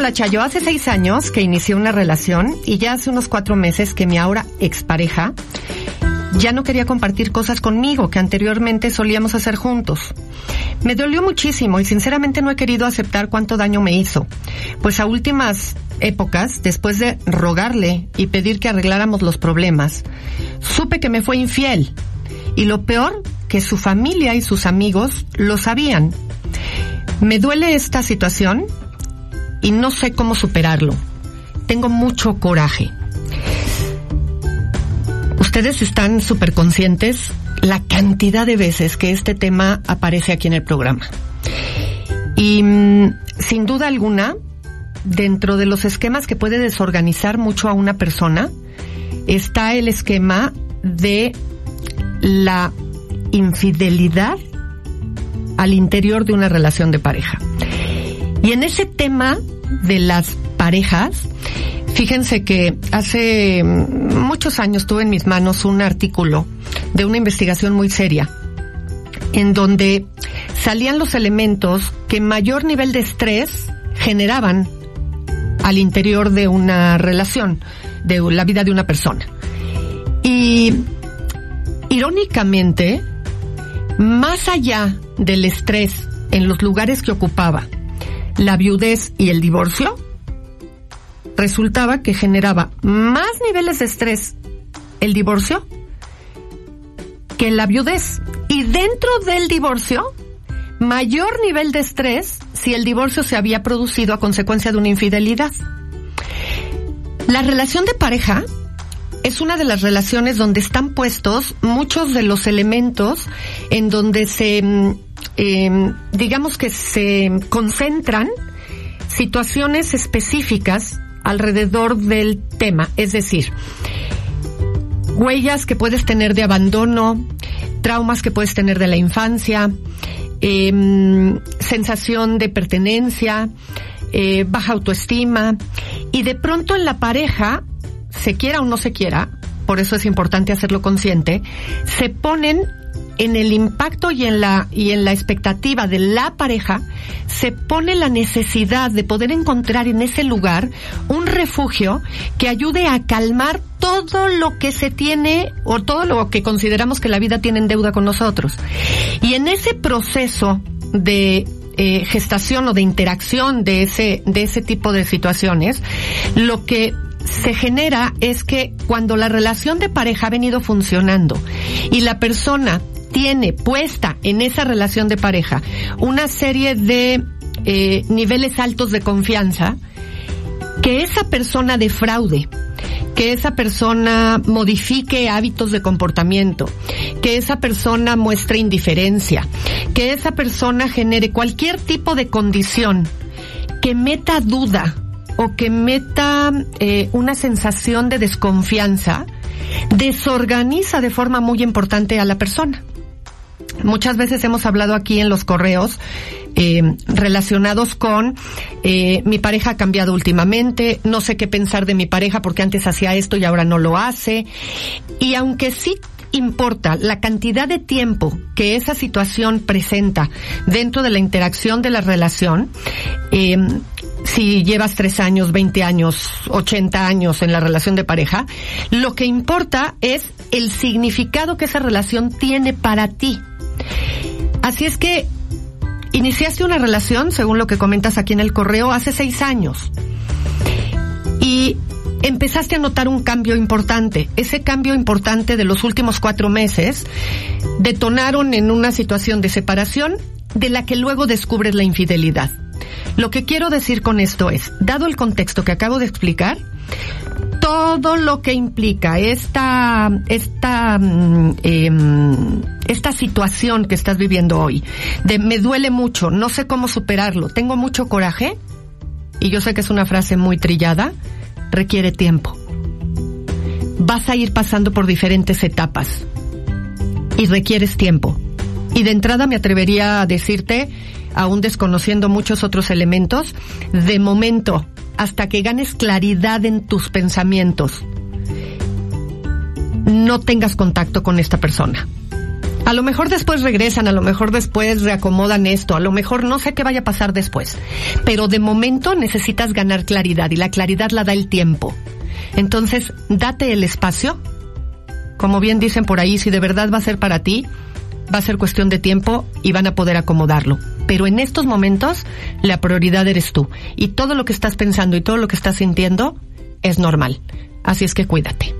Hola Chayo, hace seis años que inicié una relación y ya hace unos cuatro meses que mi ahora expareja ya no quería compartir cosas conmigo que anteriormente solíamos hacer juntos. Me dolió muchísimo y sinceramente no he querido aceptar cuánto daño me hizo, pues a últimas épocas, después de rogarle y pedir que arregláramos los problemas, supe que me fue infiel y lo peor, que su familia y sus amigos lo sabían. Me duele esta situación y no sé cómo superarlo. Tengo mucho coraje. Ustedes están súper conscientes la cantidad de veces que este tema aparece aquí en el programa. Y mm, sin duda alguna, dentro de los esquemas que puede desorganizar mucho a una persona, está el esquema de la infidelidad al interior de una relación de pareja. Y en ese tema de las parejas, fíjense que hace muchos años tuve en mis manos un artículo de una investigación muy seria, en donde salían los elementos que mayor nivel de estrés generaban al interior de una relación, de la vida de una persona. Y irónicamente, más allá del estrés en los lugares que ocupaba, la viudez y el divorcio, resultaba que generaba más niveles de estrés el divorcio que la viudez. Y dentro del divorcio, mayor nivel de estrés si el divorcio se había producido a consecuencia de una infidelidad. La relación de pareja es una de las relaciones donde están puestos muchos de los elementos en donde se mm, eh, digamos que se concentran situaciones específicas alrededor del tema, es decir, huellas que puedes tener de abandono, traumas que puedes tener de la infancia, eh, sensación de pertenencia, eh, baja autoestima y de pronto en la pareja, se quiera o no se quiera, por eso es importante hacerlo consciente, se ponen en el impacto y en la y en la expectativa de la pareja se pone la necesidad de poder encontrar en ese lugar un refugio que ayude a calmar todo lo que se tiene o todo lo que consideramos que la vida tiene en deuda con nosotros. Y en ese proceso de eh, gestación o de interacción de ese de ese tipo de situaciones, lo que se genera es que cuando la relación de pareja ha venido funcionando y la persona tiene puesta en esa relación de pareja una serie de eh, niveles altos de confianza, que esa persona defraude, que esa persona modifique hábitos de comportamiento, que esa persona muestre indiferencia, que esa persona genere cualquier tipo de condición que meta duda o que meta eh, una sensación de desconfianza, desorganiza de forma muy importante a la persona. Muchas veces hemos hablado aquí en los correos eh, relacionados con eh, mi pareja ha cambiado últimamente, no sé qué pensar de mi pareja porque antes hacía esto y ahora no lo hace. Y aunque sí importa la cantidad de tiempo que esa situación presenta dentro de la interacción de la relación, eh, si llevas tres años, 20 años, 80 años en la relación de pareja, lo que importa es el significado que esa relación tiene para ti. Así es que iniciaste una relación, según lo que comentas aquí en el correo, hace seis años. Y empezaste a notar un cambio importante. Ese cambio importante de los últimos cuatro meses detonaron en una situación de separación de la que luego descubres la infidelidad. Lo que quiero decir con esto es, dado el contexto que acabo de explicar, todo lo que implica esta, esta, mm, em, esta situación que estás viviendo hoy, de me duele mucho, no sé cómo superarlo, tengo mucho coraje, y yo sé que es una frase muy trillada, requiere tiempo. Vas a ir pasando por diferentes etapas y requieres tiempo. Y de entrada me atrevería a decirte, aún desconociendo muchos otros elementos, de momento, hasta que ganes claridad en tus pensamientos, no tengas contacto con esta persona. A lo mejor después regresan, a lo mejor después reacomodan esto, a lo mejor no sé qué vaya a pasar después. Pero de momento necesitas ganar claridad y la claridad la da el tiempo. Entonces, date el espacio. Como bien dicen por ahí, si de verdad va a ser para ti, va a ser cuestión de tiempo y van a poder acomodarlo. Pero en estos momentos, la prioridad eres tú. Y todo lo que estás pensando y todo lo que estás sintiendo es normal. Así es que cuídate.